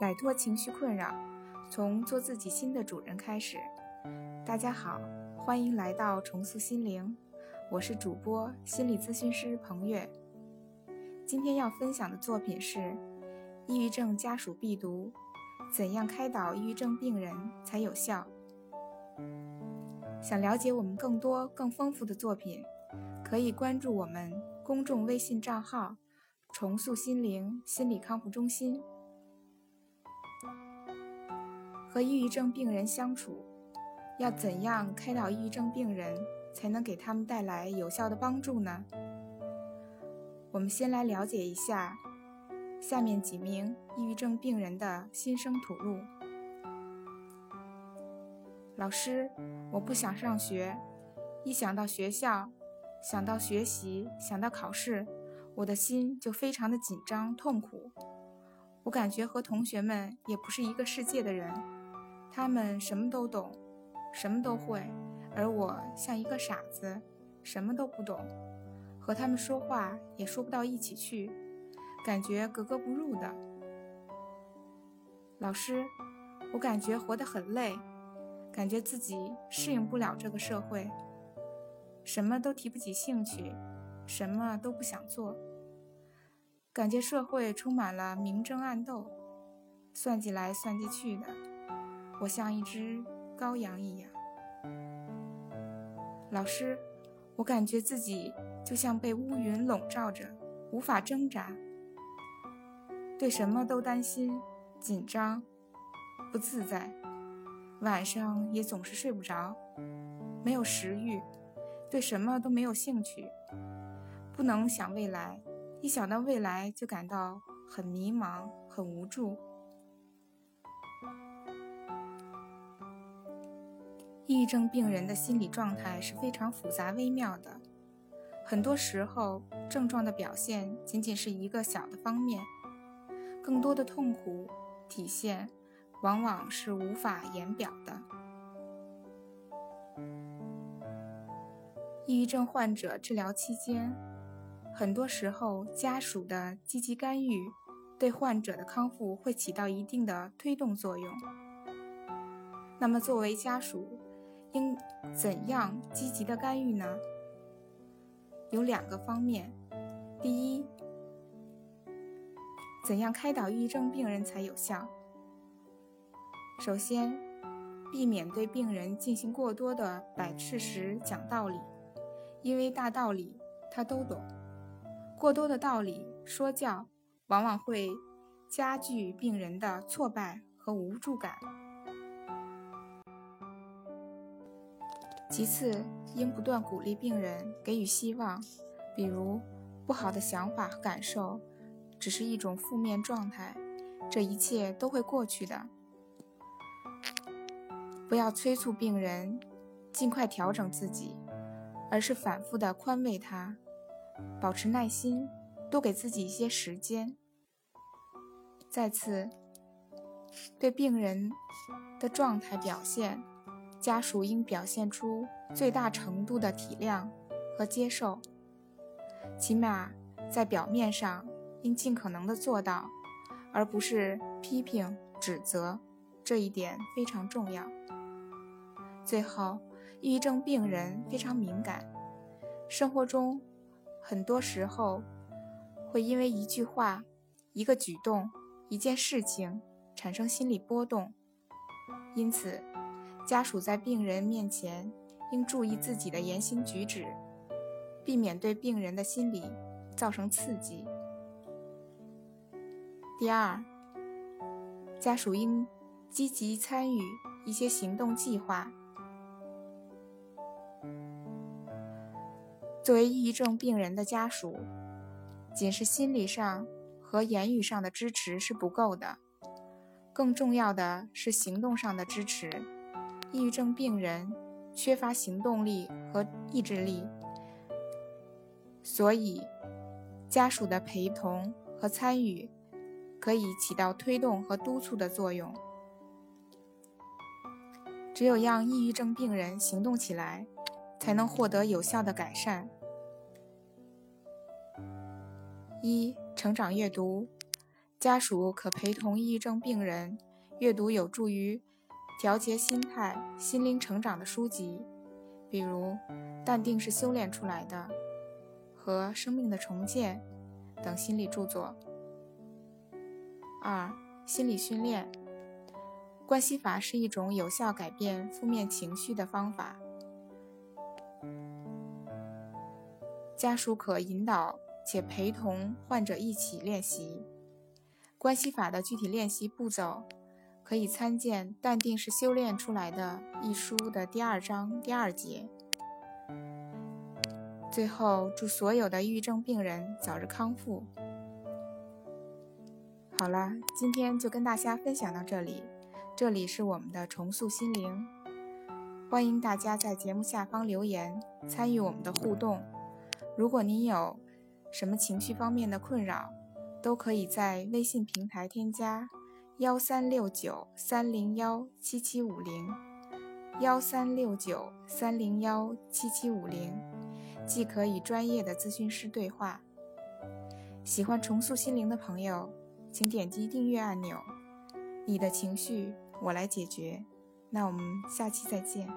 摆脱情绪困扰，从做自己新的主人开始。大家好，欢迎来到重塑心灵，我是主播心理咨询师彭月。今天要分享的作品是《抑郁症家属必读：怎样开导抑郁症病人才有效》。想了解我们更多更丰富的作品，可以关注我们公众微信账号“重塑心灵心理康复中心”。和抑郁症病人相处，要怎样开导抑郁症病人，才能给他们带来有效的帮助呢？我们先来了解一下下面几名抑郁症病人的心声吐露。老师，我不想上学，一想到学校，想到学习，想到考试，我的心就非常的紧张痛苦。我感觉和同学们也不是一个世界的人。他们什么都懂，什么都会，而我像一个傻子，什么都不懂，和他们说话也说不到一起去，感觉格格不入的。老师，我感觉活得很累，感觉自己适应不了这个社会，什么都提不起兴趣，什么都不想做，感觉社会充满了明争暗斗，算计来算计去的。我像一只羔羊一样，老师，我感觉自己就像被乌云笼罩着，无法挣扎，对什么都担心、紧张、不自在，晚上也总是睡不着，没有食欲，对什么都没有兴趣，不能想未来，一想到未来就感到很迷茫、很无助。抑郁症病人的心理状态是非常复杂微妙的，很多时候症状的表现仅仅是一个小的方面，更多的痛苦体现往往是无法言表的。抑郁症患者治疗期间，很多时候家属的积极干预对患者的康复会起到一定的推动作用。那么作为家属，应怎样积极的干预呢？有两个方面。第一，怎样开导抑郁症病人才有效？首先，避免对病人进行过多的摆事实、讲道理，因为大道理他都懂，过多的道理说教，往往会加剧病人的挫败和无助感。其次，应不断鼓励病人，给予希望，比如不好的想法和感受只是一种负面状态，这一切都会过去的。不要催促病人尽快调整自己，而是反复的宽慰他，保持耐心，多给自己一些时间。再次，对病人的状态表现。家属应表现出最大程度的体谅和接受，起码在表面上应尽可能的做到，而不是批评指责，这一点非常重要。最后，抑郁症病人非常敏感，生活中很多时候会因为一句话、一个举动、一件事情产生心理波动，因此。家属在病人面前应注意自己的言行举止，避免对病人的心理造成刺激。第二，家属应积极参与一些行动计划。作为抑郁症病人的家属，仅是心理上和言语上的支持是不够的，更重要的是行动上的支持。抑郁症病人缺乏行动力和意志力，所以家属的陪同和参与可以起到推动和督促的作用。只有让抑郁症病人行动起来，才能获得有效的改善。一、成长阅读。家属可陪同抑郁症病人阅读有助于调节心态、心灵成长的书籍，比如《淡定是修炼出来的》和《生命的重建》等心理著作。二、心理训练。关系法是一种有效改变负面情绪的方法。家属可引导且陪同患者一起练习关系法的具体练习步骤，可以参见《淡定是修炼出来的》一书的第二章第二节。最后，祝所有的抑郁症病人早日康复。好了，今天就跟大家分享到这里。这里是我们的重塑心灵，欢迎大家在节目下方留言参与我们的互动。如果您有什么情绪方面的困扰，都可以在微信平台添加幺三六九三零幺七七五零幺三六九三零幺七七五零，即可与专业的咨询师对话。喜欢重塑心灵的朋友，请点击订阅按钮。你的情绪。我来解决，那我们下期再见。